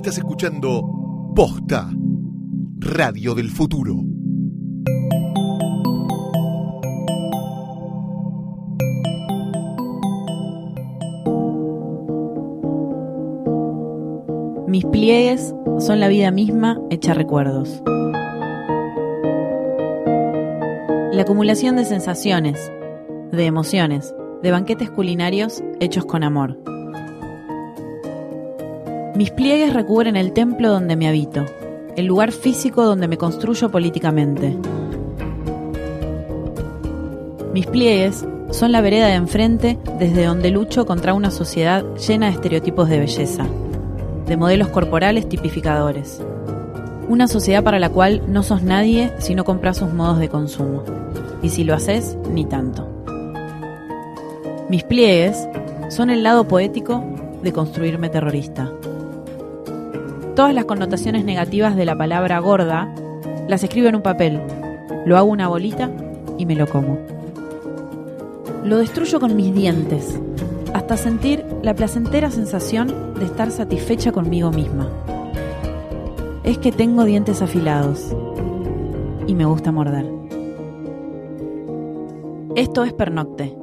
Estás escuchando Posta, Radio del Futuro. Mis pliegues son la vida misma hecha recuerdos. La acumulación de sensaciones, de emociones, de banquetes culinarios hechos con amor. Mis pliegues recubren el templo donde me habito, el lugar físico donde me construyo políticamente. Mis pliegues son la vereda de enfrente desde donde lucho contra una sociedad llena de estereotipos de belleza, de modelos corporales tipificadores. Una sociedad para la cual no sos nadie si no compras sus modos de consumo. Y si lo haces, ni tanto. Mis pliegues son el lado poético de construirme terrorista. Todas las connotaciones negativas de la palabra gorda las escribo en un papel, lo hago una bolita y me lo como. Lo destruyo con mis dientes, hasta sentir la placentera sensación de estar satisfecha conmigo misma. Es que tengo dientes afilados y me gusta morder. Esto es Pernocte.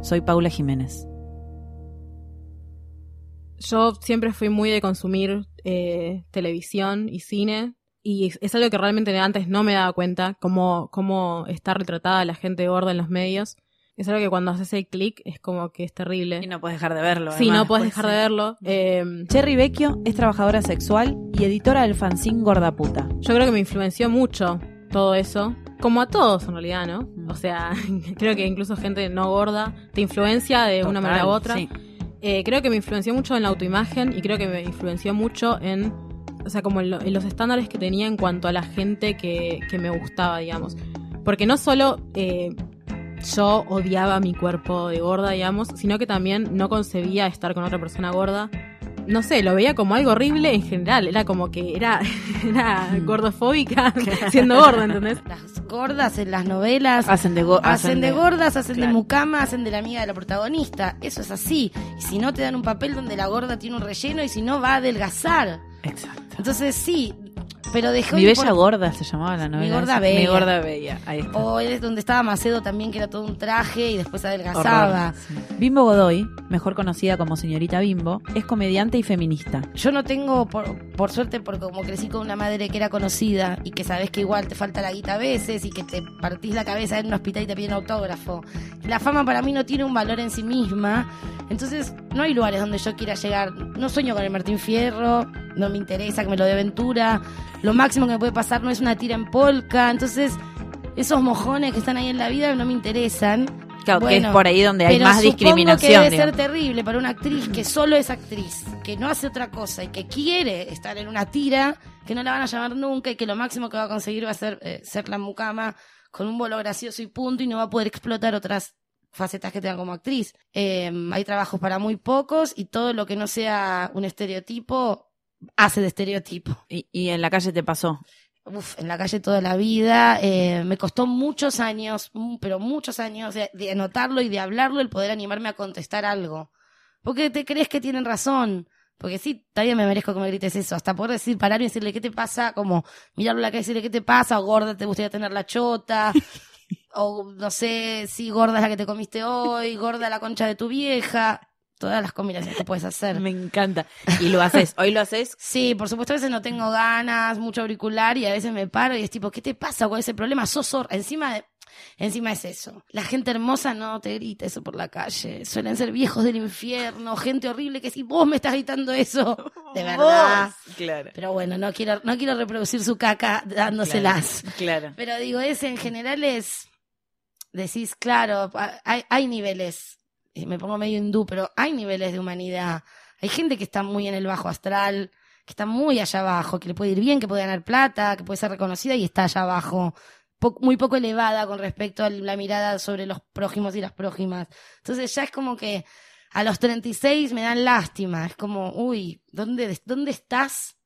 Soy Paula Jiménez. Yo siempre fui muy de consumir eh, televisión y cine y es algo que realmente antes no me daba cuenta, cómo, cómo está retratada la gente gorda en los medios. Es algo que cuando haces el clic es como que es terrible. Y no puedes dejar de verlo. Sí, además, no puedes dejar sí. de verlo. Eh, Cherry Vecchio es trabajadora sexual y editora del fanzine Gorda Puta. yo creo que me influenció mucho todo eso. Como a todos en realidad, ¿no? O sea, creo que incluso gente no gorda te influencia de una manera u otra. sí. Eh, creo que me influenció mucho en la autoimagen y creo que me influenció mucho en, o sea, como en, lo- en los estándares que tenía en cuanto a la gente que, que me gustaba, digamos. Porque no solo eh, yo odiaba mi cuerpo de gorda, digamos, sino que también no concebía estar con otra persona gorda. No sé, lo veía como algo horrible en general. Era como que era, era gordofóbica siendo gorda, ¿entendés? Las gordas en las novelas Hacen de, go- hacen de gordas, hacen de mucama, hacen de la amiga de la protagonista. Eso es así. Y si no te dan un papel donde la gorda tiene un relleno y si no va a adelgazar. Exacto. Entonces sí, pero dejó Mi bella gorda se llamaba la novela. gorda esa. bella. Mi gorda bella. Ahí está. O es donde estaba Macedo también, que era todo un traje y después adelgazaba. Horror, sí. Bimbo Godoy, mejor conocida como señorita Bimbo, es comediante y feminista. Yo no tengo, por, por suerte, porque como crecí con una madre que era conocida y que sabes que igual te falta la guita a veces y que te partís la cabeza en un hospital y te piden autógrafo. La fama para mí no tiene un valor en sí misma. Entonces, no hay lugares donde yo quiera llegar. No sueño con el Martín Fierro, no me interesa que me lo dé Ventura. Lo máximo que me puede pasar no es una tira en polka. Entonces, esos mojones que están ahí en la vida no me interesan. Claro, que es por ahí donde hay pero más discriminación. que debe digamos. ser terrible para una actriz que solo es actriz, que no hace otra cosa y que quiere estar en una tira, que no la van a llamar nunca y que lo máximo que va a conseguir va a ser eh, ser la mucama con un bolo gracioso y punto y no va a poder explotar otras facetas que tenga como actriz. Eh, hay trabajos para muy pocos y todo lo que no sea un estereotipo hace de estereotipo. Y, y en la calle te pasó. Uf, en la calle toda la vida. eh, me costó muchos años, mm, pero muchos años de, de anotarlo y de hablarlo, el poder animarme a contestar algo. Porque te crees que tienen razón. Porque sí, todavía me merezco que me grites eso. Hasta poder decir, parar y decirle, ¿qué te pasa? Como mirarlo la cara y decirle, ¿qué te pasa? O gorda, ¿te gustaría tener la chota? o no sé, sí, gorda es la que te comiste hoy, gorda la concha de tu vieja. Todas las combinaciones que puedes hacer. Me encanta. Y lo haces. Hoy lo haces. Sí, por supuesto, a veces no tengo ganas, mucho auricular y a veces me paro y es tipo, ¿qué te pasa con ese problema? Sos zorra. Encima, de- encima es eso. La gente hermosa no te grita eso por la calle. Suelen ser viejos del infierno, gente horrible que si vos me estás gritando eso, de verdad. Claro. Pero bueno, no quiero, no quiero reproducir su caca dándoselas. Claro. Pero digo, ese en general es decís, claro, hay, hay niveles, me pongo medio hindú, pero hay niveles de humanidad. Hay gente que está muy en el bajo astral, que está muy allá abajo, que le puede ir bien, que puede ganar plata, que puede ser reconocida y está allá abajo. Muy poco elevada con respecto a la mirada sobre los prójimos y las prójimas. Entonces ya es como que a los 36 me dan lástima. Es como, uy, ¿dónde, dónde estás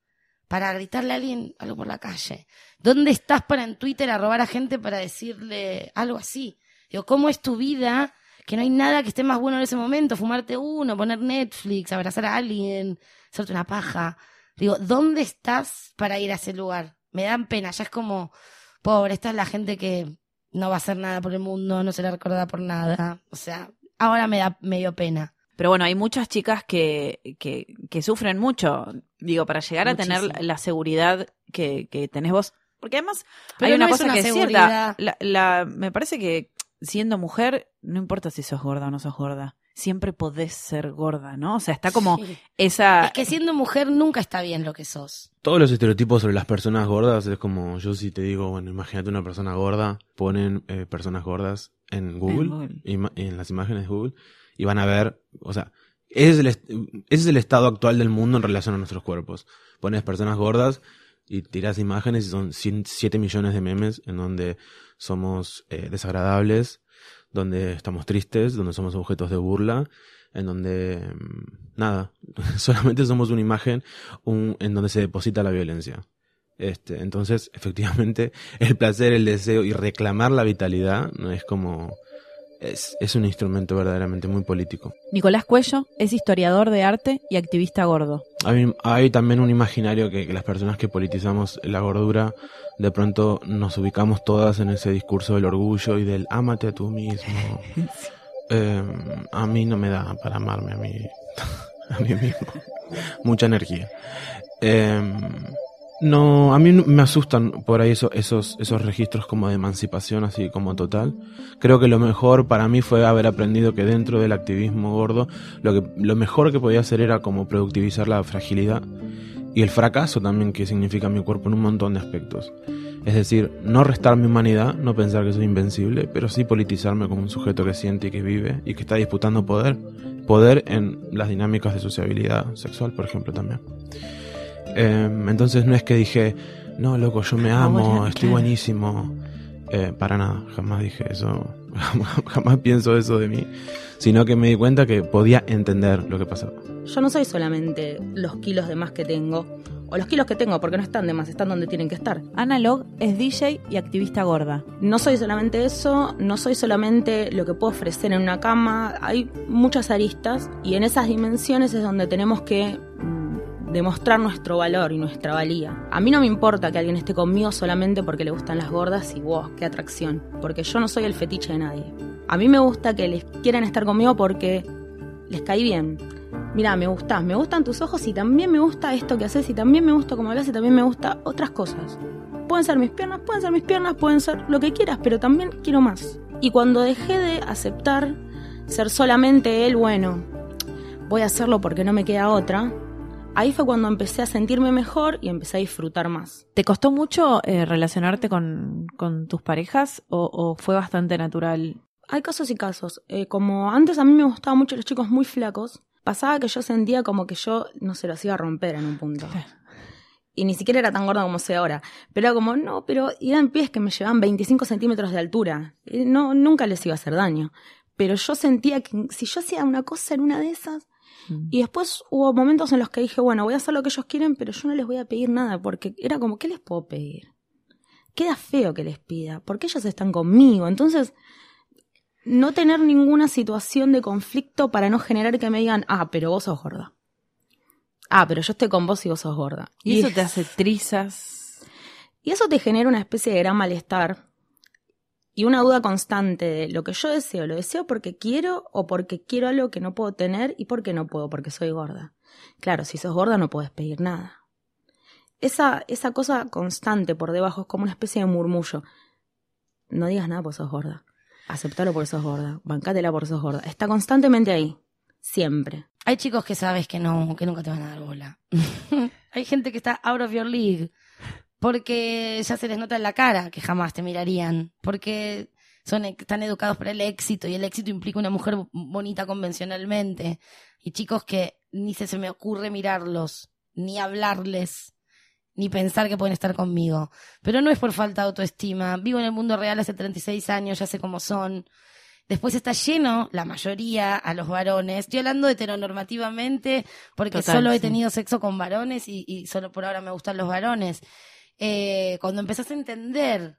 para gritarle a alguien algo por la calle? ¿Dónde estás para en Twitter arrobar a gente para decirle algo así? Digo, ¿cómo es tu vida? Que no hay nada que esté más bueno en ese momento. Fumarte uno, poner Netflix, abrazar a alguien, hacerte una paja. Digo, ¿dónde estás para ir a ese lugar? Me dan pena. Ya es como, pobre, esta es la gente que no va a hacer nada por el mundo, no será recordada por nada. O sea, ahora me da medio pena. Pero bueno, hay muchas chicas que, que, que sufren mucho, digo, para llegar a tener la seguridad que, que tenés vos. Porque además Pero hay una no cosa que es cierta. La, la- me parece que siendo mujer, no importa si sos gorda o no sos gorda, siempre podés ser gorda, ¿no? O sea, está como Sí. esa... Es que siendo mujer nunca está bien lo que sos. Todos los estereotipos sobre las personas gordas es como yo si te digo, bueno, imagínate una persona gorda, ponen eh, personas gordas en Google, en las imágenes de Google, y van a ver, o sea, ese es, el est- ese es el estado actual del mundo en relación a nuestros cuerpos. Pones personas gordas y tiras imágenes y son 7 millones de memes en donde somos eh, desagradables, donde estamos tristes, donde somos objetos de burla, en donde mm, nada, solamente somos una imagen un- en donde se deposita la violencia. Este, entonces, efectivamente, el placer, el deseo y reclamar la vitalidad no es como es, es un instrumento verdaderamente muy político. Nicolás Cuello es historiador de arte y activista gordo. Hay, hay también un imaginario que, que las personas que politizamos la gordura, de pronto nos ubicamos todas en ese discurso del orgullo y del ámate a tú mismo. Eh, a mí no me da para amarme a mí, a mí mismo. Mucha energía. Eh, no, a mí me asustan por ahí eso- esos, esos registros como de emancipación así como total. Creo que lo mejor para mí fue haber aprendido que dentro del activismo gordo lo, que, lo mejor que podía hacer era como productivizar la fragilidad y el fracaso también que significa mi cuerpo en un montón de aspectos. Es decir, no restar mi humanidad, no pensar que soy invencible, pero sí politizarme como un sujeto que siente y que vive y que está disputando poder. Poder en las dinámicas de sociabilidad sexual, por ejemplo, también. Eh, entonces no es que dije, no, loco, yo me amo, estoy buenísimo. Eh, para nada, jamás dije eso, jamás, jamás pienso eso de mí, sino que me di cuenta que podía entender lo que pasaba. Yo no soy solamente los kilos de más que tengo, o los kilos que tengo, porque no están de más, están donde tienen que estar. Ana Log es DJ y activista gorda. No soy solamente eso, no soy solamente lo que puedo ofrecer en una cama, hay muchas aristas y en esas dimensiones es donde tenemos que demostrar nuestro valor y nuestra valía. A mí no me importa que alguien esté conmigo solamente porque le gustan las gordas y wow, qué atracción, porque yo no soy el fetiche de nadie. A mí me gusta que les quieran estar conmigo porque les caí bien. Mira, me gustas, me gustan tus ojos y también me gusta esto que haces y también me gusta cómo hablas y también me gusta otras cosas. Pueden ser mis piernas, pueden ser mis piernas, pueden ser lo que quieras, pero también quiero más. Y cuando dejé de aceptar ser solamente él, bueno, voy a hacerlo porque no me queda otra, ahí fue cuando empecé a sentirme mejor y empecé a disfrutar más. ¿Te costó mucho eh, relacionarte con, con tus parejas o, o fue bastante natural? Hay casos y casos. Eh, como antes a mí me gustaban mucho los chicos muy flacos, pasaba que yo sentía como que yo no se los iba a romper en un punto. Y ni siquiera era tan gorda como soy ahora. Pero era como, no, pero eran pies que me llevaban 25 centímetros de altura. Eh, No, nunca les iba a hacer daño. Pero yo sentía que si yo hacía una cosa en una de esas, Mm. y después hubo momentos en los que dije, bueno, voy a hacer lo que ellos quieren, pero yo no les voy a pedir nada, porque era como, ¿qué les puedo pedir? Queda feo que les pida, porque ellos están conmigo. Entonces, no tener ninguna situación de conflicto para no generar que me digan, ah, pero vos sos gorda. Ah, pero yo estoy con vos y vos sos gorda. ¿Y eso te hace trizas? Y eso te genera una especie de gran malestar y una duda constante de lo que yo deseo, lo deseo porque quiero o porque quiero algo que no puedo tener y porque no puedo, porque soy gorda. Claro, si sos gorda no puedes pedir nada. Esa, esa cosa constante por debajo es como una especie de murmullo. No digas nada porque sos gorda. Aceptalo porque sos gorda. Bancátela porque sos gorda. Está constantemente ahí. Siempre. Hay chicos que sabes que no, que nunca te van a dar bola. Hay gente que está out of your league. Porque ya se les nota en la cara que jamás te mirarían. Porque son, están educados para el éxito y el éxito implica una mujer bonita convencionalmente. Y chicos que ni se, se me ocurre mirarlos, ni hablarles, ni pensar que pueden estar conmigo. Pero no es por falta de autoestima. Vivo en el mundo real hace 36 años, ya sé cómo son. Después está lleno, la mayoría, a los varones. Estoy hablando heteronormativamente porque Total, solo he sí. tenido sexo con varones y, y solo por ahora me gustan los varones. Eh, cuando empezás a entender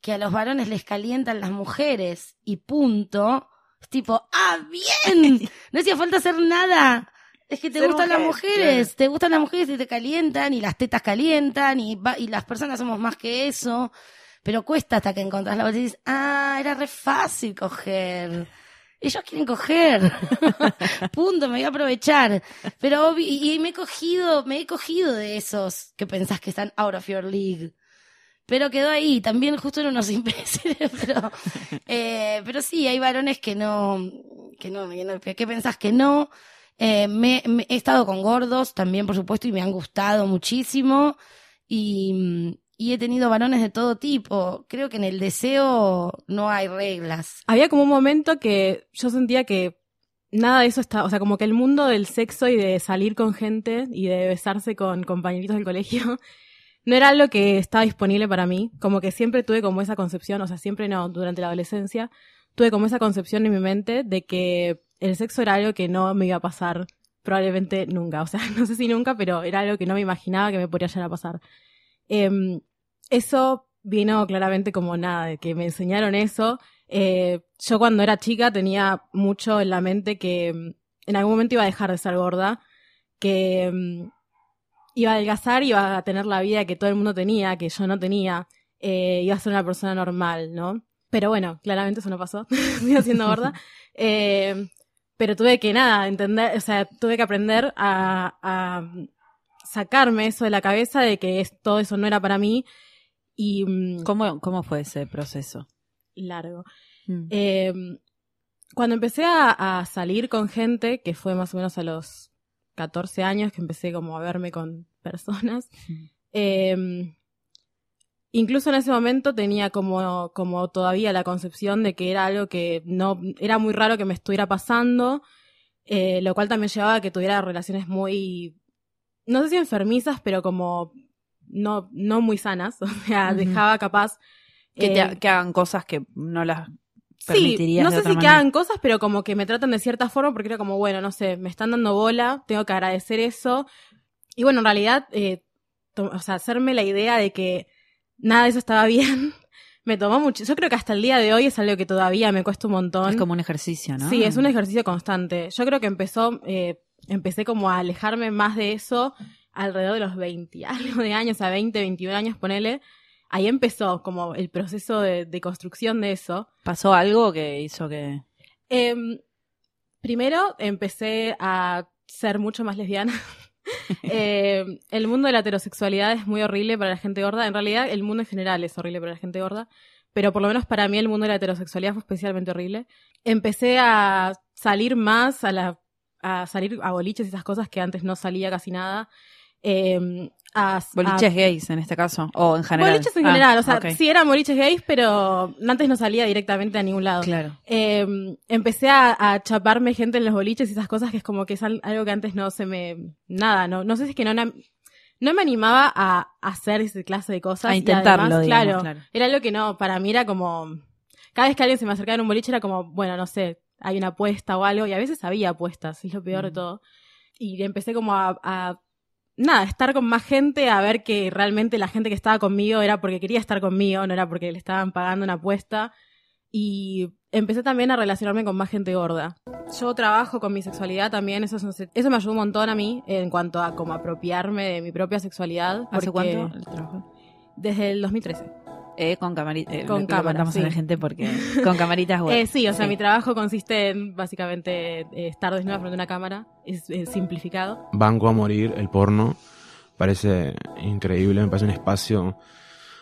que a los varones les calientan las mujeres y punto, es tipo, ¡ah, bien! No hacía falta hacer nada. Es que te Ser gustan las mujer, mujeres, te gustan las mujeres y te calientan y las tetas calientan y, va- y las personas somos más que eso. Pero cuesta hasta que encontrás la voz y dices, ah, era re fácil coger. Ellos quieren coger. Punto, me voy a aprovechar. Pero y, y me he cogido, me he cogido de esos que pensás que están out of your league. Pero quedó ahí, también justo en unos imbéciles, pero, eh, pero sí, hay varones que no, que no, que, no- que pensás que no. Eh, me, me- he estado con gordos también, por supuesto, y me han gustado muchísimo. Y, y he tenido varones de todo tipo. Creo que en el deseo no hay reglas. Había como un momento que yo sentía que nada de eso estaba, o sea, como que el mundo del sexo y de salir con gente y de besarse con compañeritos del colegio no era algo que estaba disponible para mí. Como que siempre tuve como esa concepción, o sea, siempre no, durante la adolescencia, tuve como esa concepción en mi mente de que el sexo era algo que no me iba a pasar probablemente nunca. O sea, no sé si nunca, pero era algo que no me imaginaba que me podría llegar a pasar. Em, eso vino claramente como nada, de que me enseñaron eso. Eh, yo cuando era chica tenía mucho en la mente que mm, en algún momento iba a dejar de ser gorda, que mm, iba a adelgazar, iba a tener la vida que todo el mundo tenía, que yo no tenía, eh, iba a ser una persona normal, ¿no? Pero bueno, claramente eso no pasó, sigo siendo gorda. Eh, pero tuve que nada, entender, o sea, tuve que aprender a, a sacarme eso de la cabeza de que es- todo eso no era para mí y mm, ¿Cómo, ¿Cómo fue ese proceso? largo. Mm. Eh, cuando empecé a, a salir con gente, que fue más o menos a los 14 años que empecé como a verme con personas, eh, incluso en ese momento tenía como, como todavía la concepción de que era algo que no, era muy raro que me estuviera pasando, eh, lo cual también llevaba a que tuviera relaciones muy, no sé si enfermizas, pero como no, no muy sanas, o sea, dejaba capaz... Que, te- eh, que hagan cosas que no las Sí, permitirías no de sé otra si que hagan cosas, pero como que me tratan de cierta forma porque era como, bueno, no sé, me están dando bola, tengo que agradecer eso. Y bueno, en realidad, eh, o sea, hacerme la idea de que nada de eso estaba bien, me tomó mucho. Yo creo que hasta el día de hoy es algo que todavía me cuesta un montón. Es como un ejercicio, ¿no? Sí, es un ejercicio constante. Yo creo que empezó, eh, empecé como a alejarme más de eso alrededor de los 20 y algo de años, a 20, 21 años, ponele. Ahí empezó como el proceso de, de construcción de eso. ¿Pasó algo que hizo que...? Em, primero empecé a ser mucho más lesbiana. Em, el mundo de la heterosexualidad es muy horrible para la gente gorda. En realidad, el mundo en general es horrible para la gente gorda. Pero por lo menos para mí el mundo de la heterosexualidad fue especialmente horrible. Empecé a salir más, a, la, a salir a boliches y esas cosas que antes no salía casi nada. Em, a, Boliches a- gays en este caso, o en general. Boliches en Ah, general, o sea, sí eran boliches gays, pero antes no salía directamente a ningún lado. Claro. Eh, empecé a, a chaparme gente en los boliches y esas cosas que es como que es al- algo que antes no se me... Nada, no, no sé si es que no, no me animaba a hacer esa clase de cosas. A y intentarlo, además, digamos, claro, claro. Era algo que no, para mí era como... Cada vez que alguien se me acercaba en un boliche era como, bueno, no sé, hay una apuesta o algo, y a veces había apuestas, es lo peor de Mm. todo. Y empecé como a, a nada, estar con más gente, a ver que realmente la gente que estaba conmigo era porque quería estar conmigo, no era porque le estaban pagando una apuesta. Y empecé también a relacionarme con más gente gorda. Yo trabajo con mi sexualidad también, eso, es un- eso me ayudó un montón a mí en cuanto a como apropiarme de mi propia sexualidad. ¿Hace cuánto el trabajo? Desde el 2013. Eh, con camarita. eh, Con cámara, sí. a la gente porque con camaritas web. Eh, sí, o sea, Sí. mi trabajo consiste en básicamente eh, estar desnuda frente a una cámara, es, es simplificado. Banco a morir, el porno. Parece increíble, me parece un espacio,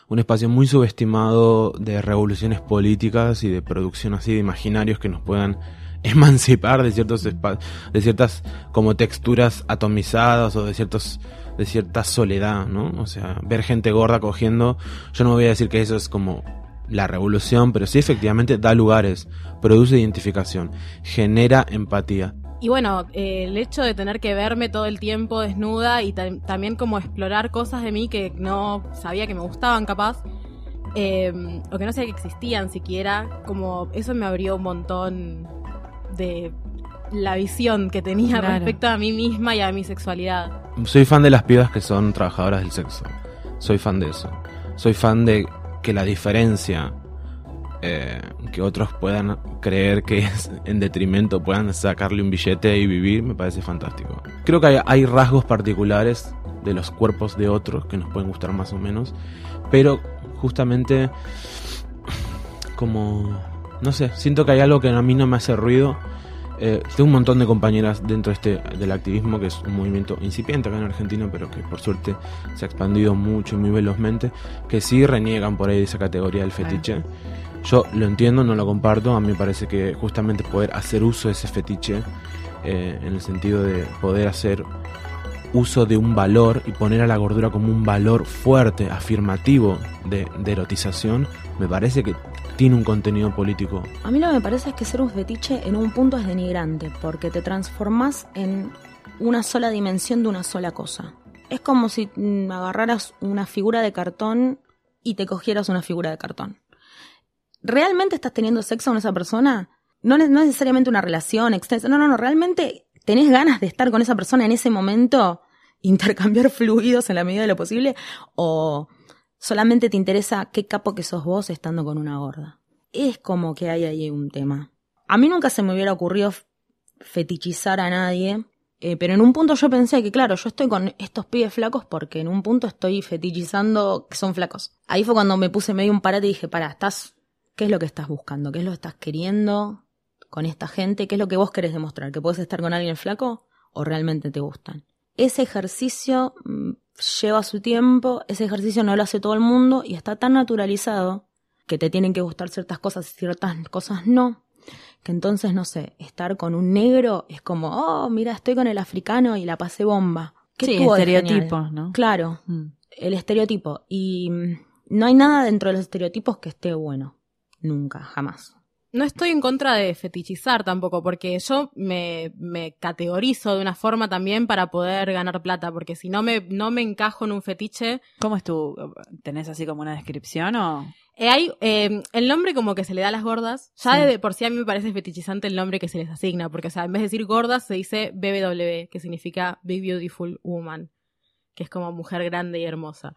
un espacio muy subestimado de revoluciones políticas y de producción así de imaginarios que nos puedan emancipar de ciertos espa- de ciertas como texturas atomizadas o de ciertos de cierta soledad, ¿no? O sea, ver gente gorda cogiendo, yo no voy a decir que eso es como la revolución, pero sí efectivamente da lugares, produce identificación, genera empatía. Y bueno, eh, el hecho de tener que verme todo el tiempo desnuda y ta- también como explorar cosas de mí que no sabía que me gustaban capaz, eh, o que no sabía que existían siquiera, como eso me abrió un montón de la visión que tenía Claro. respecto a mí misma y a mi sexualidad. Soy fan de las pibas que son trabajadoras del sexo. Soy fan de eso. Soy fan de que la diferencia eh, que otros puedan creer que es en detrimento, puedan sacarle un billete y vivir, me parece fantástico. Creo que hay, hay rasgos particulares de los cuerpos de otros que nos pueden gustar más o menos, pero justamente como, no sé, siento que hay algo que a mí no me hace ruido. Eh, tengo un montón de compañeras dentro de este, del activismo, que es un movimiento incipiente acá en Argentina, pero que por suerte se ha expandido mucho y muy velozmente, que sí reniegan por ahí de esa categoría del fetiche. Yo lo entiendo, no lo comparto, a mí me parece que justamente poder hacer uso de ese fetiche, eh, en el sentido de poder hacer uso de un valor y poner a la gordura como un valor fuerte, afirmativo de, de erotización, me parece que tiene un contenido político A mí lo que me parece es que ser un fetiche en un punto es denigrante, porque te transformás en una sola dimensión de una sola cosa. Es como si mm, agarraras una figura de cartón y te cogieras una figura de cartón. ¿Realmente estás teniendo sexo con esa persona? No, no necesariamente una relación extensa. No, no, no. Realmente tenés ganas de estar con esa persona en ese momento, intercambiar fluidos en la medida de lo posible, o solamente te interesa qué capo que sos vos estando con una gorda. Es como que hay ahí un tema. A mí nunca se me hubiera ocurrido fetichizar a nadie, eh, pero en un punto yo pensé que, claro, yo estoy con estos pibes flacos porque en un punto estoy fetichizando que son flacos. Ahí fue cuando me puse medio un parate y dije, para, estás, ¿qué es lo que estás buscando? ¿Qué es lo que estás queriendo con esta gente? ¿Qué es lo que vos querés demostrar? ¿Que puedes estar con alguien flaco o realmente te gustan? Ese ejercicio mm, lleva su tiempo, ese ejercicio no lo hace todo el mundo y está tan naturalizado que te tienen que gustar ciertas cosas y ciertas cosas no, que entonces, no sé, estar con un negro es como, oh, mira, estoy con el africano y la pasé bomba. ¿Qué Sí, estereotipos? ¿no? Claro, Mm. el estereotipo. Y mm, no hay nada dentro de los estereotipos que esté bueno. Nunca, jamás. No estoy en contra de fetichizar tampoco, porque yo me, me categorizo de una forma también para poder ganar plata, porque si no me, no me encajo en un fetiche, ¿Cómo es tu...? ¿Tenés así como una descripción o...? Eh, hay eh, el nombre como que se le da a las gordas. Ya Sí. de por sí a mí me parece fetichizante el nombre que se les asigna, porque o sea, en vez de decir gordas se dice BBW, que significa Big Beautiful Woman, que es como mujer grande y hermosa.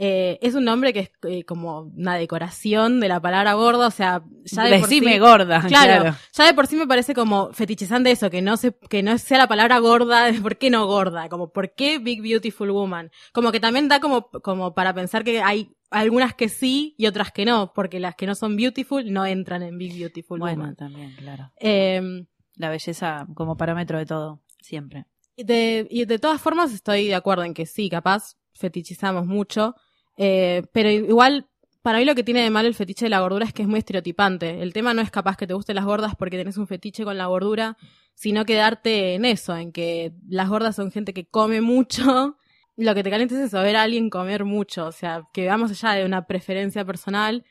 Eh, es un nombre que es eh, como una decoración de la palabra gorda, o sea, ya de por Decime sí- gorda, Claro, claro. ya de por sí me parece como fetichizante eso, que no se, que no sea la palabra gorda, ¿por qué no gorda? Como, ¿por qué Big Beautiful Woman? Como que también da como, como para pensar que hay algunas que sí y otras que no, porque las que no son beautiful no entran en Big Beautiful Bueno, Woman. también, claro. Eh, La belleza como parámetro de todo, siempre. de, y de todas formas estoy de acuerdo en que sí, capaz fetichizamos mucho, eh, pero igual para mí lo que tiene de malo el fetiche de la gordura es que es muy estereotipante. El tema no es capaz que te gusten las gordas porque tenés un fetiche con la gordura, sino quedarte en eso, en que las gordas son gente que come mucho. Lo que te calienta es eso, ver a alguien comer mucho, o sea, que vamos allá de una preferencia personal,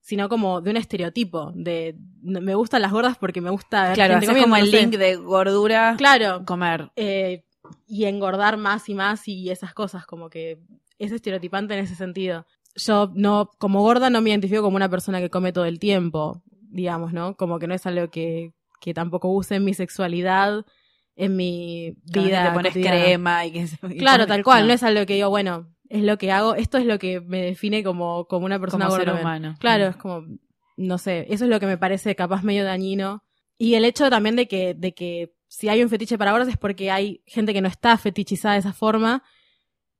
sino como de un estereotipo, de me gustan las gordas porque me gusta ver Claro, gente comiendo, como el no sé. link de gordura, Claro, comer. eh, y engordar más y más y esas cosas, como que es estereotipante en ese sentido. Yo no, como gorda no me identifico como una persona que come todo el tiempo, digamos, ¿no? Como que no es algo que, que tampoco use en mi sexualidad, en mi vida. que te pones cotidiana. crema y que y Claro, pones- tal cual, no. es algo que digo, bueno, es lo que hago, esto es lo que me define como, como una persona como ser gorda. humano. Claro, Mm. es como, no sé, eso es lo que me parece capaz medio dañino. Y el hecho también de que, de que si hay un fetiche para gordas es porque hay gente que no está fetichizada de esa forma,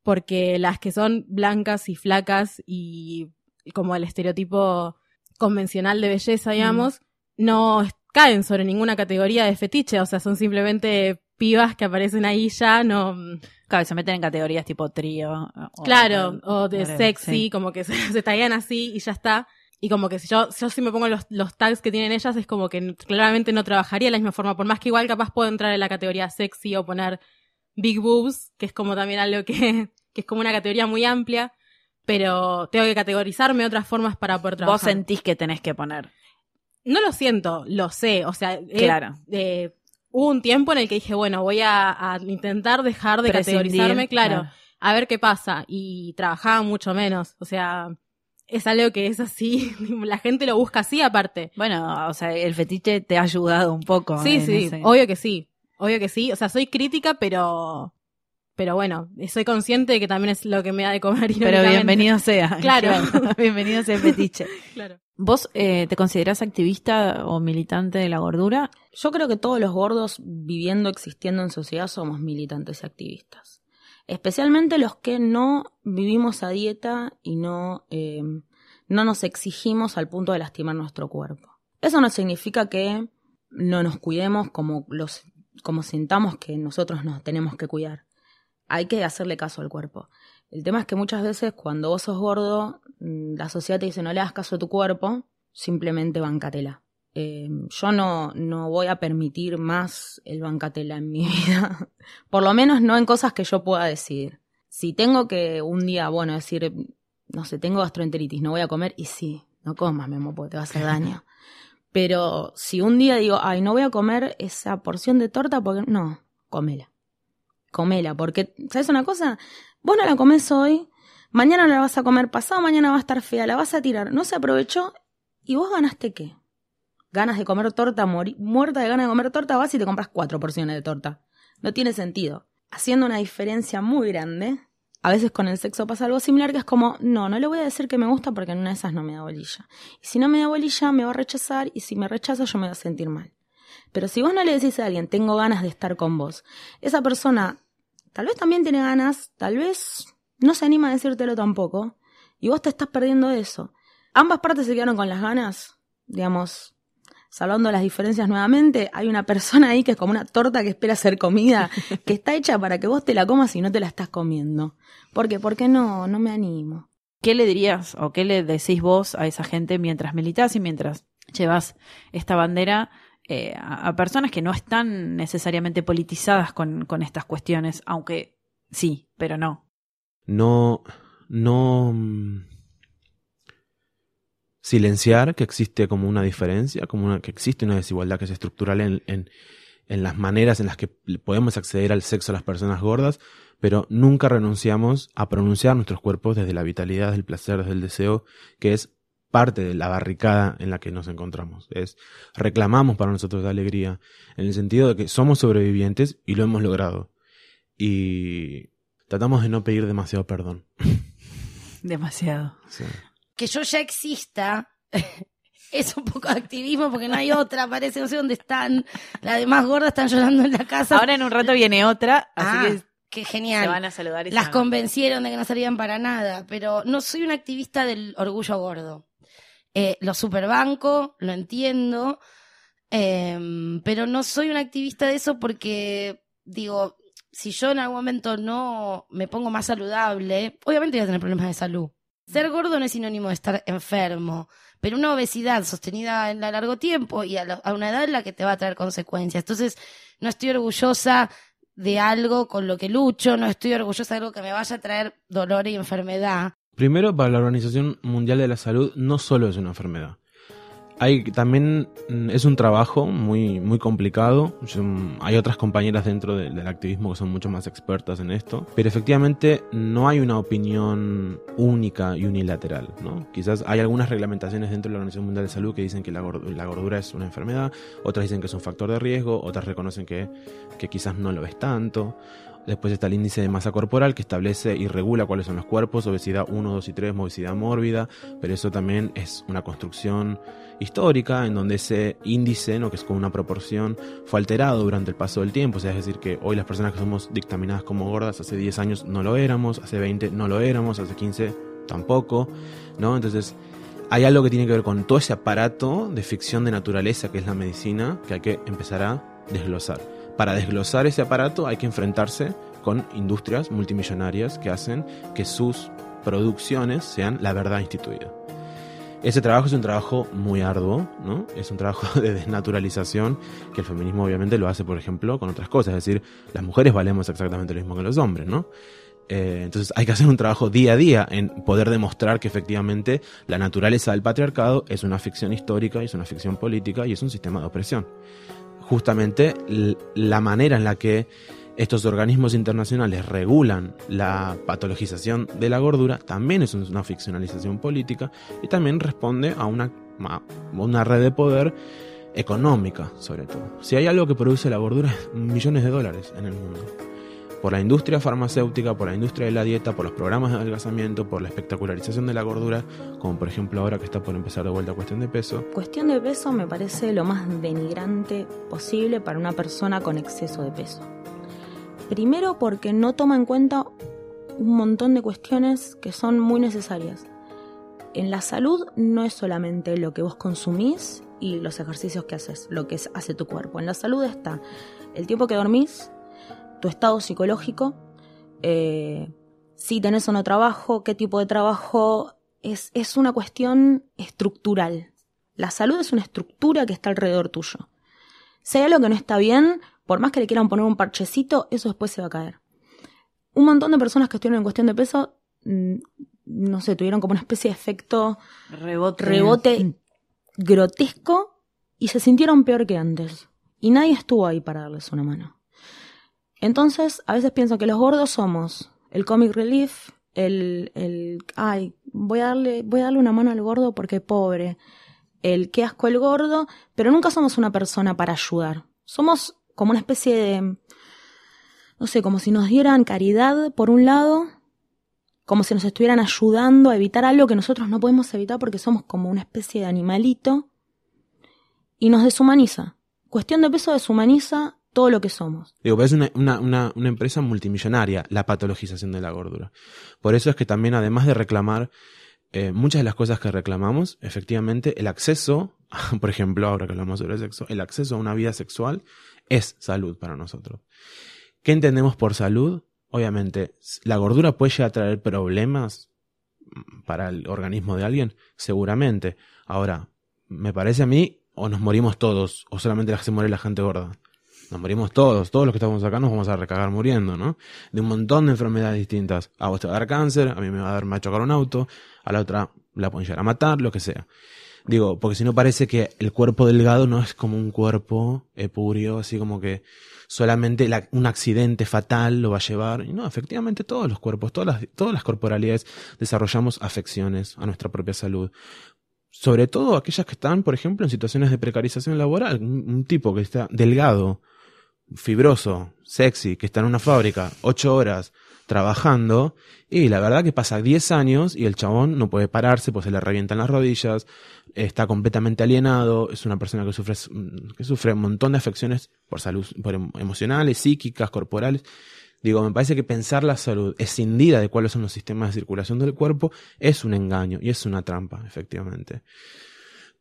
porque las que son blancas y flacas y, como el estereotipo convencional de belleza, digamos, no caen sobre ninguna categoría de fetiche, o sea, son simplemente pibas que aparecen ahí ya, no... Claro, se meten en categorías tipo trío. o- Claro, o de sexy, sí. como que se, se taguean así y ya está. Y como que si yo, yo si me pongo los, los tags que tienen ellas, es como que claramente no trabajaría de la misma forma, por más que igual capaz puedo entrar en la categoría sexy o poner big boobs, que es como también algo que, que es como una categoría muy amplia, pero tengo que categorizarme otras formas para poder Vos trabajar. sentís que tenés que poner. No lo siento, lo sé. O sea, eh, Claro. eh, hubo un tiempo en el que dije, bueno, voy a, a intentar dejar de Prescindir, categorizarme, claro, claro. a ver qué pasa. Y trabajaba mucho menos. O sea, es algo que es así. La gente lo busca así aparte. Bueno, o sea, el fetiche te ha ayudado un poco. Sí, sí, ese- obvio que sí. Obvio que sí. O sea, soy crítica, pero. Pero bueno, soy consciente de que también es lo que me da de comer. Pero bienvenido sea. Claro. bienvenido sea el fetiche. Claro. ¿Vos eh, te considerás activista o militante de la gordura? Yo creo que todos los gordos viviendo, existiendo en sociedad somos militantes y activistas. Especialmente los que no vivimos a dieta y no, eh, no nos exigimos al punto de lastimar nuestro cuerpo. Eso no significa que no nos cuidemos como, los, como sintamos que nosotros nos tenemos que cuidar. Hay que hacerle caso al cuerpo. El tema es que muchas veces cuando vos sos gordo, mm, la sociedad te dice no le hagas caso a tu cuerpo, simplemente bancatela. Eh, yo no, no voy a permitir más el bancatela en mi vida. Por lo menos no en cosas que yo pueda decidir. Si tengo que un día, bueno, decir, no sé, tengo gastroenteritis, no voy a comer, y sí, no comas, mi amor, porque te va a hacer daño. Pero si un día digo, ay, no voy a comer esa porción de torta porque no, comela. Comela, porque, ¿sabes una cosa? Vos no la comes hoy, mañana la vas a comer, pasado mañana va a estar fea, la vas a tirar, no se aprovechó, y vos ganaste qué? Ganas de comer torta, muerta de ganas de comer torta, vas y te compras cuatro porciones de torta. No tiene sentido. Haciendo una diferencia muy grande, a veces con el sexo pasa algo similar, que es como, no, no le voy a decir que me gusta porque en una de esas no me da bolilla. Y si no me da bolilla, me va a rechazar, y si me rechaza, yo me voy a sentir mal. Pero si vos no le decís a alguien, tengo ganas de estar con vos, esa persona tal vez también tiene ganas, tal vez no se anima a decírtelo tampoco, y vos te estás perdiendo eso. Ambas partes se quedaron con las ganas, digamos, salvando las diferencias nuevamente, hay una persona ahí que es como una torta que espera ser comida, que está hecha para que vos te la comas y no te la estás comiendo. ¿Por qué? Porque no, no me animo. ¿Qué le dirías o qué le decís vos a esa gente mientras militás y mientras llevas esta bandera eh, a, personas que no están necesariamente politizadas con, con estas cuestiones? Aunque sí, pero no. no, no mm, silenciar que existe como una diferencia, como una, que existe una desigualdad que es estructural en, en, en las maneras en las que podemos acceder al sexo a las personas gordas, pero nunca renunciamos a pronunciar nuestros cuerpos desde la vitalidad, desde el placer, desde el deseo, que es parte de la barricada en la que nos encontramos. Es reclamamos para nosotros la alegría, en el sentido de que somos sobrevivientes y lo hemos logrado. Y tratamos de no pedir demasiado perdón. Demasiado. Sí. Que yo ya exista es un poco de activismo porque no hay otra, parece, no sé dónde están. Las demás gordas están llorando en la casa. Ahora en un rato viene otra, así Ah, que qué se genial. van a saludar. y se Las convencieron de que no servían para nada, pero no soy una activista del orgullo gordo. Eh, lo superbanco, lo entiendo, em, pero no soy una activista de eso porque, digo, si yo en algún momento no me pongo más saludable, obviamente voy a tener problemas de salud. Ser gordo no es sinónimo de estar enfermo, pero una obesidad sostenida en a largo tiempo y a, a una edad en la que te va a traer consecuencias. Entonces, no estoy orgullosa de algo con lo que lucho, no estoy orgullosa de algo que me vaya a traer dolor y enfermedad. Primero, para la Organización Mundial de la Salud no solo es una enfermedad. Hay también mm, es un trabajo muy muy complicado. Mm, hay otras compañeras dentro de- del activismo que son mucho más expertas en esto, pero efectivamente no hay una opinión única y unilateral, ¿no? Quizás hay algunas reglamentaciones dentro de la Organización Mundial de Salud que dicen que la gordura es una enfermedad, otras dicen que es un factor de riesgo, otras reconocen que, que quizás no lo es tanto. Después está el índice de masa corporal que establece y regula cuáles son los cuerpos, obesidad 1, 2 y 3, obesidad mórbida, pero eso también es una construcción histórica en donde ese índice, ¿no? que es como una proporción, fue alterado durante el paso del tiempo. O sea, es decir, que hoy las personas que somos dictaminadas como gordas hace 10 años no lo éramos, hace 20 no lo éramos, hace 15 tampoco, ¿no? Entonces, hay algo que tiene que ver con todo ese aparato de ficción de naturaleza que es la medicina que hay que empezar a desglosar. Para desglosar ese aparato hay que enfrentarse con industrias multimillonarias que hacen que sus producciones sean la verdad instituida. Ese trabajo es un trabajo muy arduo, ¿no? Es un trabajo de desnaturalización que el feminismo obviamente lo hace, por ejemplo, con otras cosas. Es decir, las mujeres valemos exactamente lo mismo que los hombres, ¿no? Eh, entonces hay que hacer un trabajo día a día en poder demostrar que efectivamente la naturaleza del patriarcado es una ficción histórica, es una ficción política y es un sistema de opresión. Justamente la manera en la que estos organismos internacionales regulan la patologización de la gordura también es una ficcionalización política y también responde a una, una red de poder económica, sobre todo. Si hay algo que produce la gordura, es millones de dólares en el mundo por la industria farmacéutica, por la industria de la dieta, por los programas de adelgazamiento, por la espectacularización de la gordura, como por ejemplo ahora que está por empezar de vuelta cuestión de peso. Cuestión de peso me parece lo más denigrante posible para una persona con exceso de peso. Primero porque no toma en cuenta un montón de cuestiones que son muy necesarias. En la salud no es solamente lo que vos consumís y los ejercicios que haces, lo que hace tu cuerpo. En la salud está el tiempo que dormís, tu estado psicológico, eh, si tenés o no trabajo, qué tipo de trabajo, es, es una cuestión estructural. La salud es una estructura que está alrededor tuyo. Si hay algo que no está bien, por más que le quieran poner un parchecito, eso después se va a caer. Un montón de personas que estuvieron en cuestión de peso, mm, no sé, tuvieron como una especie de efecto rebote, rebote mm. grotesco y se sintieron peor que antes. Y nadie estuvo ahí para darles una mano. Entonces, a veces pienso que los gordos somos el comic relief, el, el, ay, voy a darle, voy a darle una mano al gordo porque pobre, el qué asco el gordo, pero nunca somos una persona para ayudar. Somos como una especie de, no sé, como si nos dieran caridad por un lado, como si nos estuvieran ayudando a evitar algo que nosotros no podemos evitar porque somos como una especie de animalito, y nos deshumaniza. Cuestión de peso deshumaniza todo lo que somos. Digo, es una, empresa multimillonaria la patologización de la gordura. Por eso es que también, además de reclamar eh, muchas de las cosas que reclamamos, efectivamente, el acceso, por ejemplo, ahora que hablamos sobre sexo, el acceso a una vida sexual es salud para nosotros. ¿Qué entendemos por salud? Obviamente, ¿la gordura puede llegar a traer problemas para el organismo de alguien? Seguramente. Ahora, me parece a mí, o nos morimos todos, o solamente se muere la gente gorda. Nos morimos todos, todos los que estamos acá nos vamos a recagar muriendo, ¿no? De un montón de enfermedades distintas. A vos te va a dar cáncer, a mí me va a dar macho chocar un auto, a la otra la pueden llegar a matar, lo que sea. Digo, porque si no parece que el cuerpo delgado no es como un cuerpo epurio, así como que solamente un accidente fatal lo va a llevar. Y no, efectivamente todos los cuerpos, todas las, todas las corporalidades desarrollamos afecciones a nuestra propia salud sobre todo aquellas que están, por ejemplo, en situaciones de precarización laboral. un, tipo que está delgado, fibroso, sexy, que está en una fábrica ocho horas trabajando y la verdad que pasa diez años y el chabón no puede pararse, pues se le revientan las rodillas, está completamente alienado, es una persona que sufre, que sufre un montón de afecciones por salud, por em, emocionales, psíquicas, corporales. Digo, me parece que pensar la salud escindida de cuáles son los sistemas de circulación del cuerpo es un engaño y es una trampa, efectivamente.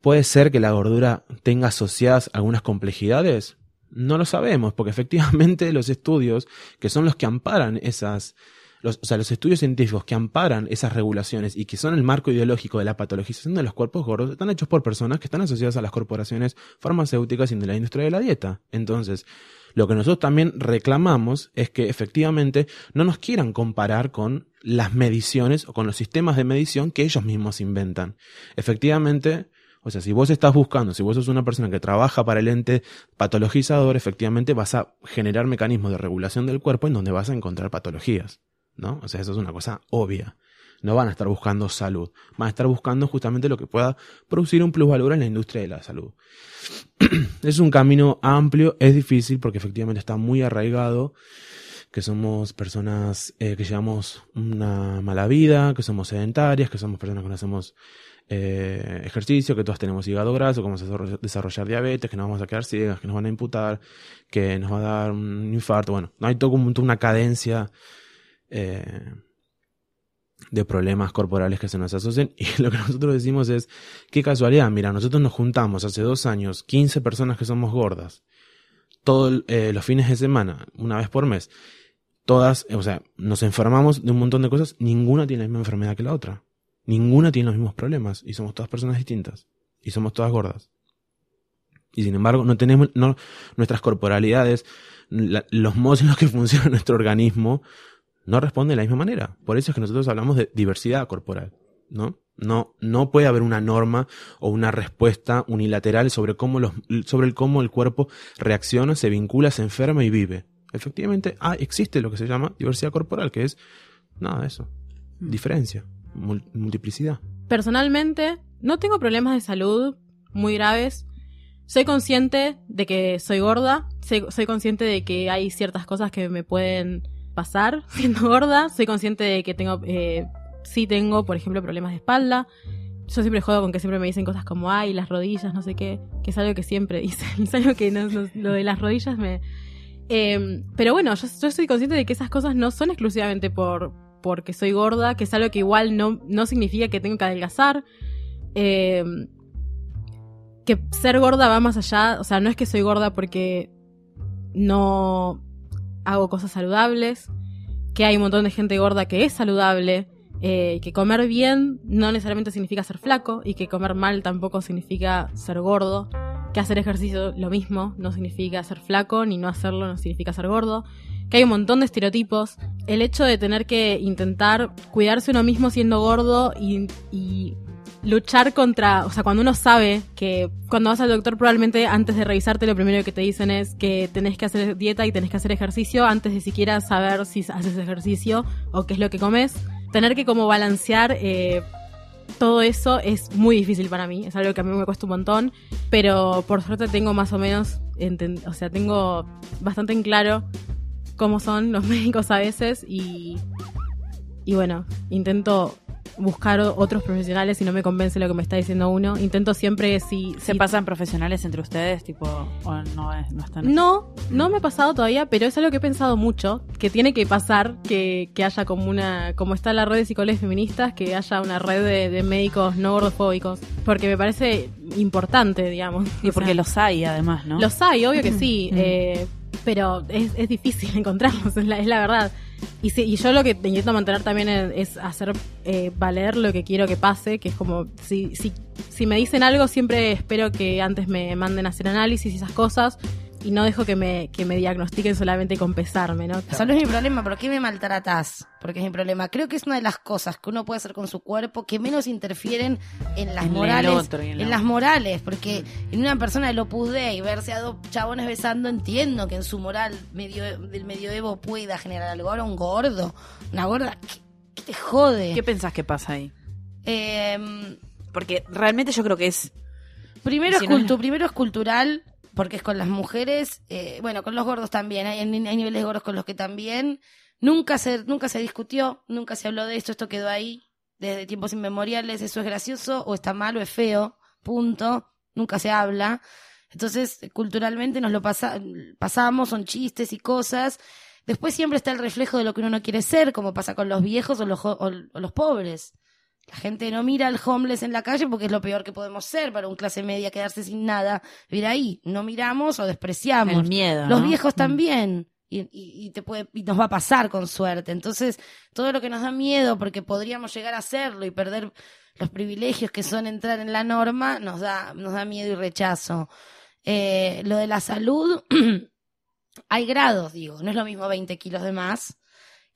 ¿Puede ser que la gordura tenga asociadas algunas complejidades? No lo sabemos, porque efectivamente los estudios, que son los que amparan esas, o sea, los estudios científicos que amparan esas regulaciones y que son el marco ideológico de la patologización de los cuerpos gordos, están hechos por personas que están asociadas a las corporaciones farmacéuticas y de la industria de la dieta. Entonces, lo que nosotros también reclamamos es que efectivamente no nos quieran comparar con las mediciones o con los sistemas de medición que ellos mismos inventan. Efectivamente, o sea, si vos estás buscando, si vos sos una persona que trabaja para el ente patologizador, efectivamente vas a generar mecanismos de regulación del cuerpo en donde vas a encontrar patologías, ¿no? O sea, eso es una cosa obvia. No van a estar buscando salud, van a estar buscando justamente lo que pueda producir un plusvalor en la industria de la salud. es un camino amplio, es difícil porque efectivamente está muy arraigado que somos personas eh, que llevamos una mala vida, que somos sedentarias, que somos personas que no hacemos eh, ejercicio, que todos tenemos hígado graso, que vamos a desarrollar diabetes, que nos vamos a quedar ciegas, que nos van a imputar, que nos va a dar un infarto. Bueno, no hay todo como una cadencia eh, de problemas corporales que se nos asocian. Y lo que nosotros decimos es, qué casualidad, mira, nosotros nos juntamos hace dos años, 15 personas que somos gordas, todos eh, los fines de semana, una vez por mes. Todas, o sea, nos enfermamos de un montón de cosas, ninguna tiene la misma enfermedad que la otra. Ninguna tiene los mismos problemas y somos todas personas distintas y somos todas gordas. Y sin embargo, no tenemos no, nuestras corporalidades, los modos en los que funciona nuestro organismo no responde de la misma manera. Por eso es que nosotros hablamos de diversidad corporal, ¿no? No, no puede haber una norma o una respuesta unilateral sobre cómo, los, sobre el cómo el cuerpo reacciona, se vincula, se enferma y vive. Efectivamente, ah, existe lo que se llama diversidad corporal, que es nada de eso. Mm. Diferencia, multiplicidad. Personalmente, no tengo problemas de salud muy graves. Soy consciente de que soy gorda. Soy, consciente de que hay ciertas cosas que me pueden pasar siendo gorda. Soy consciente de que tengo, eh, sí tengo, por ejemplo, problemas de espalda. Yo siempre juego con que siempre me dicen cosas como, ay, las rodillas, no sé qué, que es algo que siempre dicen. Es algo que no- lo de las rodillas me... Eh, pero bueno, yo, yo soy consciente de que esas cosas no son exclusivamente por porque soy gorda, que es algo que igual no, no significa que tengo que adelgazar. Eh, que ser gorda va más allá, o sea, no es que soy gorda porque no hago cosas saludables, que hay un montón de gente gorda que es saludable, eh, que comer bien no necesariamente significa ser flaco y que comer mal tampoco significa ser gordo, que hacer ejercicio lo mismo no significa ser flaco ni no hacerlo no significa ser gordo, que hay un montón de estereotipos, el hecho de tener que intentar cuidarse uno mismo siendo gordo y, y luchar contra, o sea, cuando uno sabe que cuando vas al doctor probablemente antes de revisarte lo primero que te dicen es que tenés que hacer dieta y tenés que hacer ejercicio antes de siquiera saber si haces ejercicio o qué es lo que comes. Tener que como balancear eh, todo eso es muy difícil para mí, es algo que a mí me cuesta un montón, pero por suerte tengo más o menos, o sea, tengo bastante en claro cómo son los médicos a veces y, y bueno, intento buscar otros profesionales si no me convence lo que me está diciendo uno. Intento siempre si... ¿Se si- pasan profesionales entre ustedes? Tipo, o no, es, no están. No, no me ha pasado todavía, pero es algo que he pensado mucho, que tiene que pasar, que, que haya como una, como está la red de psicólogos feministas, que haya una red de, de médicos no gordofóbicos, porque me parece importante, digamos. Y porque sea, los hay, además, ¿no? Los hay, obvio que sí, eh, pero es, es difícil encontrarlos, es la, es la verdad. Y, sí, y yo lo que intento mantener también es, es hacer eh, valer lo que quiero que pase, que es como, si, si, si me dicen algo, siempre espero que antes me manden a hacer análisis y esas cosas, y no dejo que me, que me diagnostiquen solamente con pesarme, ¿no? La salud es mi problema, ¿por qué me maltratas? Porque es mi problema. Creo que es una de las cosas que uno puede hacer con su cuerpo que menos interfieren en las En el morales. otro en en la- las morales, porque en una persona del Opus Dei verse a dos chabones besando, entiendo que en su moral medio, del medioevo pueda generar algo. Ahora un gordo, una gorda, ¿qué, qué te jode? ¿Qué pensás que pasa ahí? Eh, Porque realmente yo creo que es. Primero, Si es no- cultu- primero es cultural, porque es con las mujeres, eh, bueno, con los gordos también, hay, hay niveles gordos con los que también. Nunca se, nunca se discutió, nunca se habló de esto, esto quedó ahí desde tiempos inmemoriales, eso es gracioso o está mal o es feo, punto, nunca se habla. Entonces, culturalmente nos lo pasa, pasamos, son chistes y cosas. Después siempre está el reflejo de lo que uno no quiere ser, como pasa con los viejos o los, o los pobres. La gente no mira al homeless en la calle porque es lo peor que podemos ser para un clase media, quedarse sin nada, vivir ahí. No miramos o despreciamos. El miedo. Los ¿no? viejos Mm. también. Y, y- y te puede, y nos va a pasar con suerte. Entonces, todo lo que nos da miedo porque podríamos llegar a hacerlo y perder los privilegios que son entrar en la norma, nos da, nos da miedo y rechazo. Eh, lo de la salud, hay grados, digo. No es lo mismo 20 kilos de más.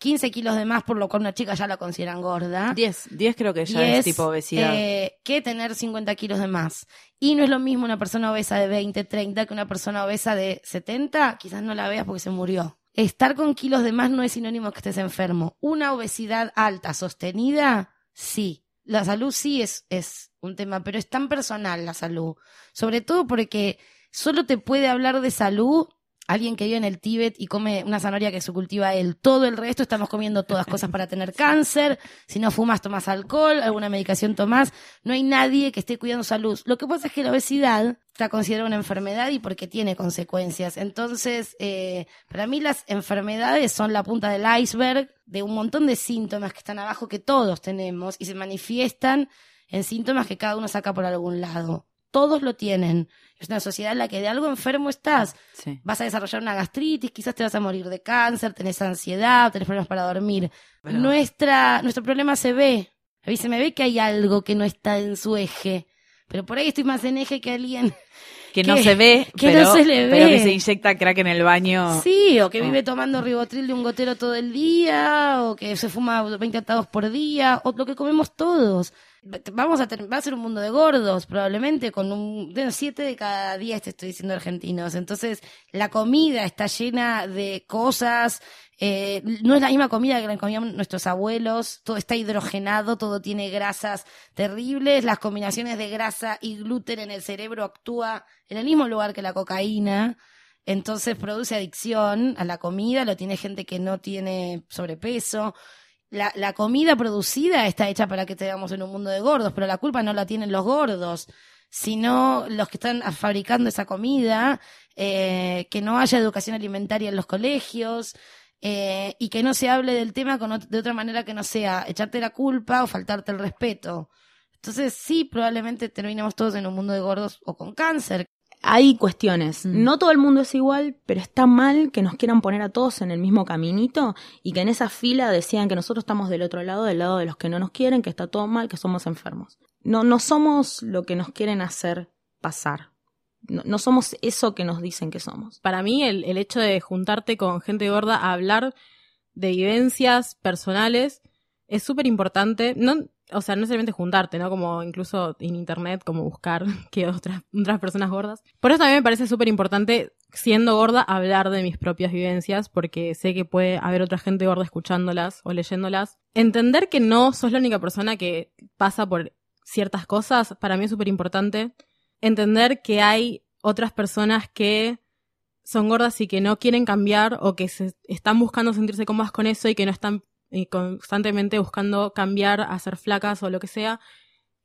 15 kilos de más, por lo cual una chica ya la consideran gorda. 10, 10 creo que ya 10, es tipo obesidad. eh, que tener 50 kilos de más. Y no es lo mismo una persona obesa de 20, 30 que una persona obesa de 70, quizás no la veas porque se murió. Estar con kilos de más no es sinónimo que estés enfermo. Una obesidad alta, sostenida, sí. La salud sí es, es un tema, pero es tan personal la salud. Sobre todo porque solo te puede hablar de salud alguien que vive en el Tíbet y come una zanahoria que se cultiva él. Todo el resto estamos comiendo todas cosas para tener cáncer. Si no fumas, tomas alcohol, alguna medicación tomás. No hay nadie que esté cuidando salud. Lo que pasa es que la obesidad está considerada una enfermedad y porque tiene consecuencias. Entonces, eh, para mí las enfermedades son la punta del iceberg de un montón de síntomas que están abajo que todos tenemos y se manifiestan en síntomas que cada uno saca por algún lado. Todos lo tienen. Es una sociedad en la que de algo enfermo estás. Sí. Vas a desarrollar una gastritis, quizás te vas a morir de cáncer, tenés ansiedad, tenés problemas para dormir. Pero- Nuestra, nuestro problema se ve. A mí se me ve que hay algo que no está en su eje. Pero por ahí estoy más en eje que alguien que no se ve, que pero, no se le pero ve. que se inyecta crack en el baño. Sí, o que Oh. vive tomando ribotril de un gotero todo el día, o que se fuma 20 atados por día, o lo que comemos todos. Vamos a ter- va a ser un mundo de gordos, probablemente, con un, de 7 de cada 10, te estoy diciendo argentinos. Entonces, la comida está llena de cosas, eh, no es la misma comida que la comían nuestros abuelos, todo está hidrogenado, todo tiene grasas terribles, las combinaciones de grasa y gluten en el cerebro actúa en el mismo lugar que la cocaína. Entonces produce adicción a la comida, lo tiene gente que no tiene sobrepeso. La, la comida producida está hecha para que tengamos en un mundo de gordos, pero la culpa no la tienen los gordos, sino los que están fabricando esa comida, eh, que no haya educación alimentaria en los colegios, eh, y que no se hable del tema con de otra manera que no sea echarte la culpa o faltarte el respeto. Entonces sí, probablemente terminemos todos en un mundo de gordos o con cáncer. Hay cuestiones. Mm. No todo el mundo es igual, pero está mal que nos quieran poner a todos en el mismo caminito y que en esa fila decían que nosotros estamos del otro lado, del lado de los que no nos quieren, que está todo mal, que somos enfermos. No, no somos lo que nos quieren hacer pasar. No, no somos eso que nos dicen que somos. Para mí, el, el hecho de juntarte con gente gorda a hablar de vivencias personales es súper importante. No, o sea, no necesariamente juntarte, ¿no? Como incluso en internet, como buscar que otras, otras personas gordas. Por eso también me parece súper importante, siendo gorda, hablar de mis propias vivencias, porque sé que puede haber otra gente gorda escuchándolas o leyéndolas. Entender que no sos la única persona que pasa por ciertas cosas, para mí es súper importante. Entender que hay otras personas que son gordas y que no quieren cambiar o que se están buscando sentirse cómodas con eso y que no están eh, constantemente buscando cambiar a ser flacas o lo que sea.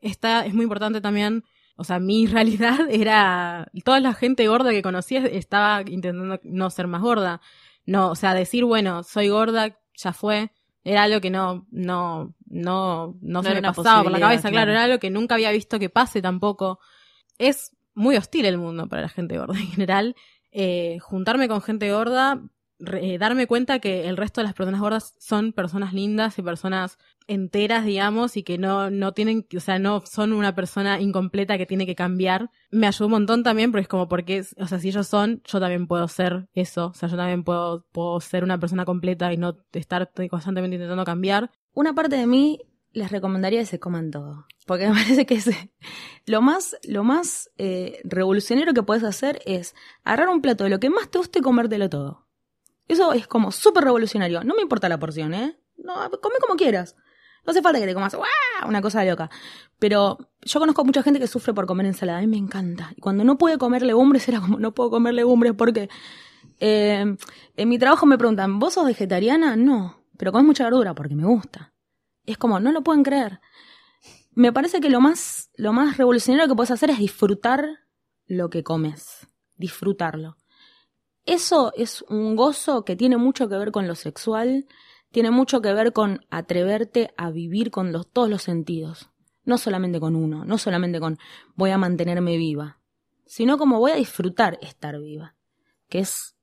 Esta es muy importante también. O sea, mi realidad era toda la gente gorda que conocía estaba intentando no ser más gorda. No, o sea, decir, bueno, soy gorda, ya fue, era algo que no, no, no, no, se era me pasaba por la cabeza, claro. claro. era algo que nunca había visto que pase tampoco. Es muy hostil el mundo para la gente gorda en general. Eh, juntarme con gente gorda, eh, darme cuenta que el resto de las personas gordas son personas lindas y personas enteras, digamos, y que no, no tienen, o sea, no son una persona incompleta que tiene que cambiar. Me ayudó un montón también, porque es como porque, o sea, si ellos son, yo también puedo ser eso, o sea, yo también puedo, puedo ser una persona completa y no estar constantemente intentando cambiar. Una parte de mí les recomendaría que se coman todo. Porque me parece que es, lo más, lo más eh, revolucionario que puedes hacer es agarrar un plato de lo que más te guste y comértelo todo. Eso es como súper revolucionario. No me importa la porción, ¿eh? No, come como quieras. No hace falta que te comas ¡guau! una cosa loca. Pero yo conozco mucha gente que sufre por comer ensalada. A mí me encanta. Y cuando no puede comer legumbres, era como, no puedo comer legumbres porque... eh, en mi trabajo me preguntan, ¿vos sos vegetariana? No. Pero comes mucha verdura porque me gusta. Es como, no lo pueden creer. Me parece que lo más, lo más revolucionario que puedes hacer es disfrutar lo que comes. Disfrutarlo. Eso es un gozo que tiene mucho que ver con lo sexual, tiene mucho que ver con atreverte a vivir con los, todos los sentidos. No solamente con uno, no solamente con voy a mantenerme viva, sino como voy a disfrutar estar viva. Que es,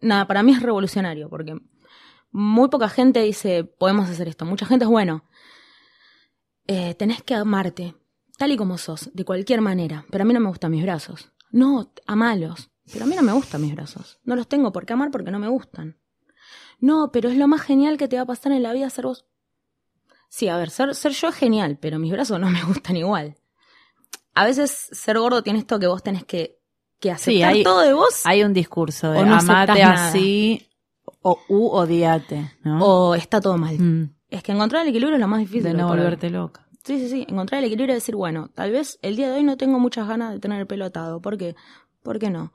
nada, para mí es revolucionario, porque muy poca gente dice, podemos hacer esto. Mucha gente es bueno. Eh, tenés que amarte, tal y como sos, de cualquier manera. Pero a mí no me gustan mis brazos. No, amalos. Pero a mí no me gustan mis brazos. No los tengo por qué amar porque no me gustan. No, pero es lo más genial que te va a pasar en la vida ser vos. Sí, a ver, ser, ser yo es genial, pero mis brazos no me gustan igual. A veces ser gordo tiene esto que vos tenés que, que aceptar Sí, hay- todo de vos. Hay un discurso de no amate así o u odiate, ¿no? O está todo mal. Mm, Es que encontrar el equilibrio es lo más difícil. de no volverte loca. Sí, sí, sí. Encontrar el equilibrio y decir, bueno, tal vez el día de hoy no tengo muchas ganas de tener el pelo atado. ¿Por qué? ¿Por qué no?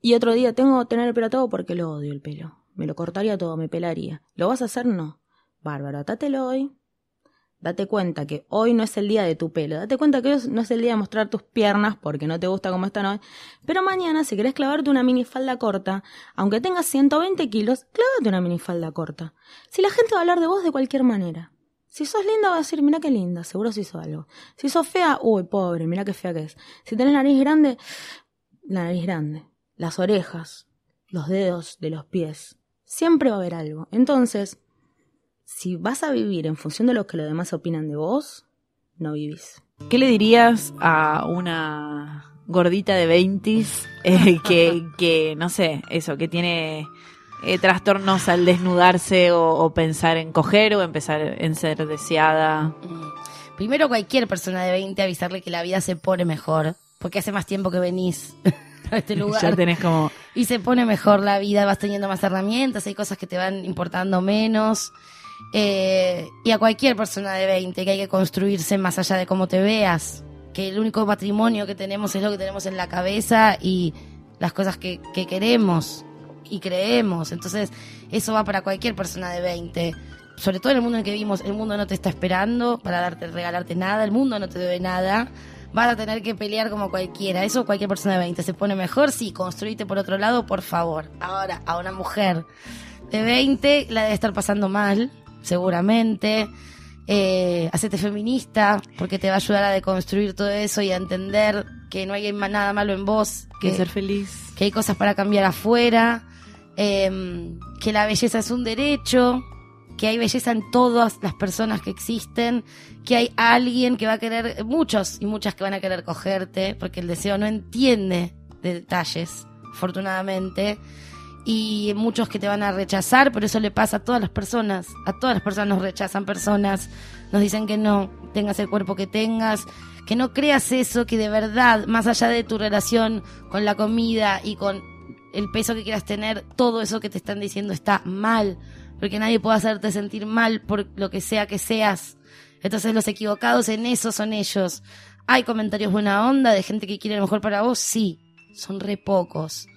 Y otro día tengo que tener el pelo atado porque lo odio el pelo. Me lo cortaría todo, me pelaría. ¿Lo vas a hacer? No. Bárbaro, atátelo hoy. Date cuenta que hoy no es el día de tu pelo. Date cuenta que hoy no es el día de mostrar tus piernas porque no te gusta cómo están hoy. Pero mañana, si querés clavarte una minifalda corta, aunque tengas 120 kilos, clávate una minifalda corta. Si la gente va a hablar de vos de cualquier manera. Si sos linda, va a decir, mira qué linda, seguro se hizo algo. Si sos fea, uy, pobre, mira qué fea que es. Si tenés nariz grande, la nariz grande. Las orejas, los dedos de los pies. Siempre va a haber algo. Entonces, si vas a vivir en función de lo que los demás opinan de vos, no vivís. ¿Qué le dirías a una gordita de 20 eh, que, que, no sé, eso, que tiene eh, trastornos al desnudarse o, o pensar en coger o empezar en ser deseada. Mm. Primero cualquier persona de 20 avisarle que la vida se pone mejor, porque hace más tiempo que venís a este lugar. Ya tenés como... Y se pone mejor la vida, vas teniendo más herramientas, hay cosas que te van importando menos. Eh, y a cualquier persona de 20 que hay que construirse más allá de cómo te veas, que el único patrimonio que tenemos es lo que tenemos en la cabeza y las cosas que, que queremos y creemos. Entonces, eso va para cualquier persona de 20 sobre todo en el mundo en el que vivimos, el mundo no te está esperando para darte, regalarte nada, el mundo no te debe nada. Vas a tener que pelear como cualquiera. Eso cualquier persona de 20 se pone mejor. Sí, construite por otro lado, por favor. Ahora, a una mujer de 20 la debe estar pasando mal, seguramente. Eh, hacete feminista, porque te va a ayudar a deconstruir todo eso y a entender que no hay nada malo en vos. Que ser feliz. Que hay cosas para cambiar afuera. Eh, que la belleza es un derecho, que hay belleza en todas las personas que existen, que hay alguien que va a querer, muchos y muchas que van a querer cogerte, porque el deseo no entiende de detalles, afortunadamente, y muchos que te van a rechazar, pero eso le pasa a todas las personas, a todas las personas nos rechazan personas, nos dicen que no, tengas el cuerpo que tengas, que no creas eso, que de verdad, más allá de tu relación con la comida y con el peso que quieras tener, todo eso que te están diciendo está mal porque nadie puede hacerte sentir mal por lo que sea que seas. Entonces los equivocados en eso son ellos. ¿Hay comentarios buena onda de gente que quiere lo mejor para vos? Sí, son re pocos.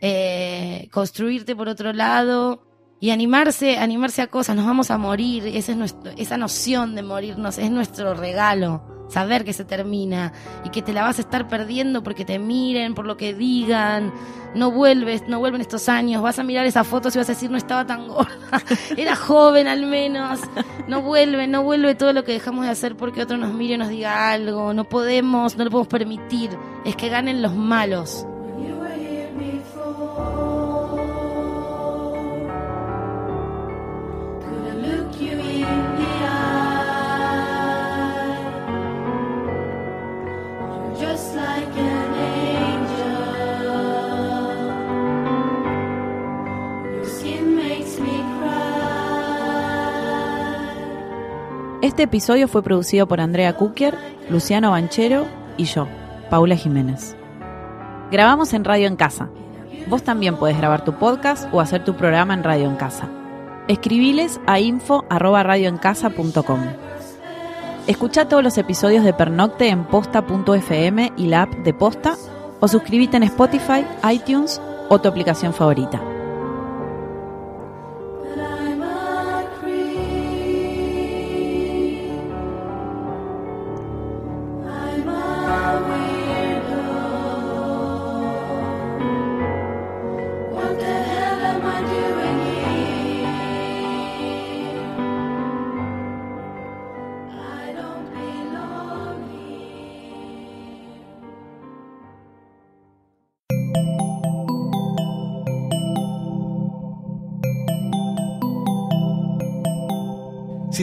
Eh, construirte por otro lado y animarse, animarse a cosas. Nos vamos a morir. Esa, es nuestro, esa noción de morirnos es nuestro regalo. Saber que se termina y que te la vas a estar perdiendo porque te miren, por lo que digan, no vuelves, no vuelven estos años, vas a mirar esas fotos y vas a decir no estaba tan gorda, era joven al menos, no vuelve, no vuelve todo lo que dejamos de hacer porque otro nos mire y nos diga algo, no podemos, no lo podemos permitir, es que ganen los malos. Este episodio fue producido por Andrea Kukier, Luciano Banchero y yo, Paula Jiménez. Grabamos en Radio en Casa. Vos también puedes grabar tu podcast o hacer tu programa en Radio en Casa. Escribiles a info@radioencasa.com. Escucha todos los episodios de Pernocte en posta.fm y la app de Posta o suscríbete en Spotify, iTunes o tu aplicación favorita.